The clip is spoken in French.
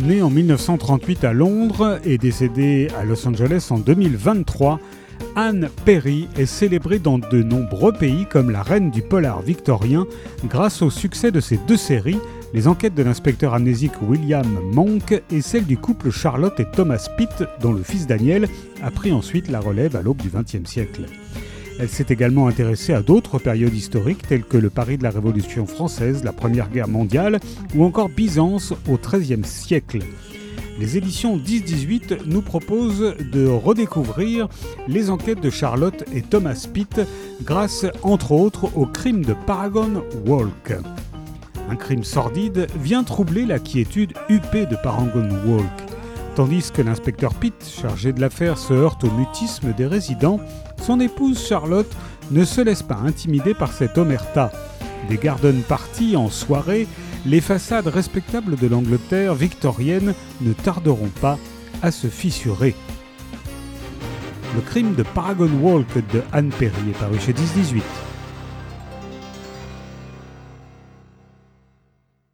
Née en 1938 à Londres et décédée à Los Angeles en 2023, Anne Perry est célébrée dans de nombreux pays comme la reine du polar victorien grâce au succès de ses deux séries, les enquêtes de l'inspecteur amnésique William Monk et celle du couple Charlotte et Thomas Pitt, dont le fils Daniel a pris ensuite la relève à l'aube du XXe siècle. Elle s'est également intéressée à d'autres périodes historiques telles que le Paris de la Révolution française, la Première Guerre mondiale ou encore Byzance au XIIIe siècle. Les éditions 10-18 nous proposent de redécouvrir les enquêtes de Charlotte et Thomas Pitt grâce entre autres au crime de Paragon Walk. Un crime sordide vient troubler la quiétude huppée de Paragon Walk. Tandis que l'inspecteur Pitt, chargé de l'affaire, se heurte au mutisme des résidents, son épouse Charlotte ne se laisse pas intimider par cette omerta. Des garden parties en soirée, les façades respectables de l'Angleterre victorienne ne tarderont pas à se fissurer. Le crime de Paragon Walk de Anne Perry est paru chez 1018.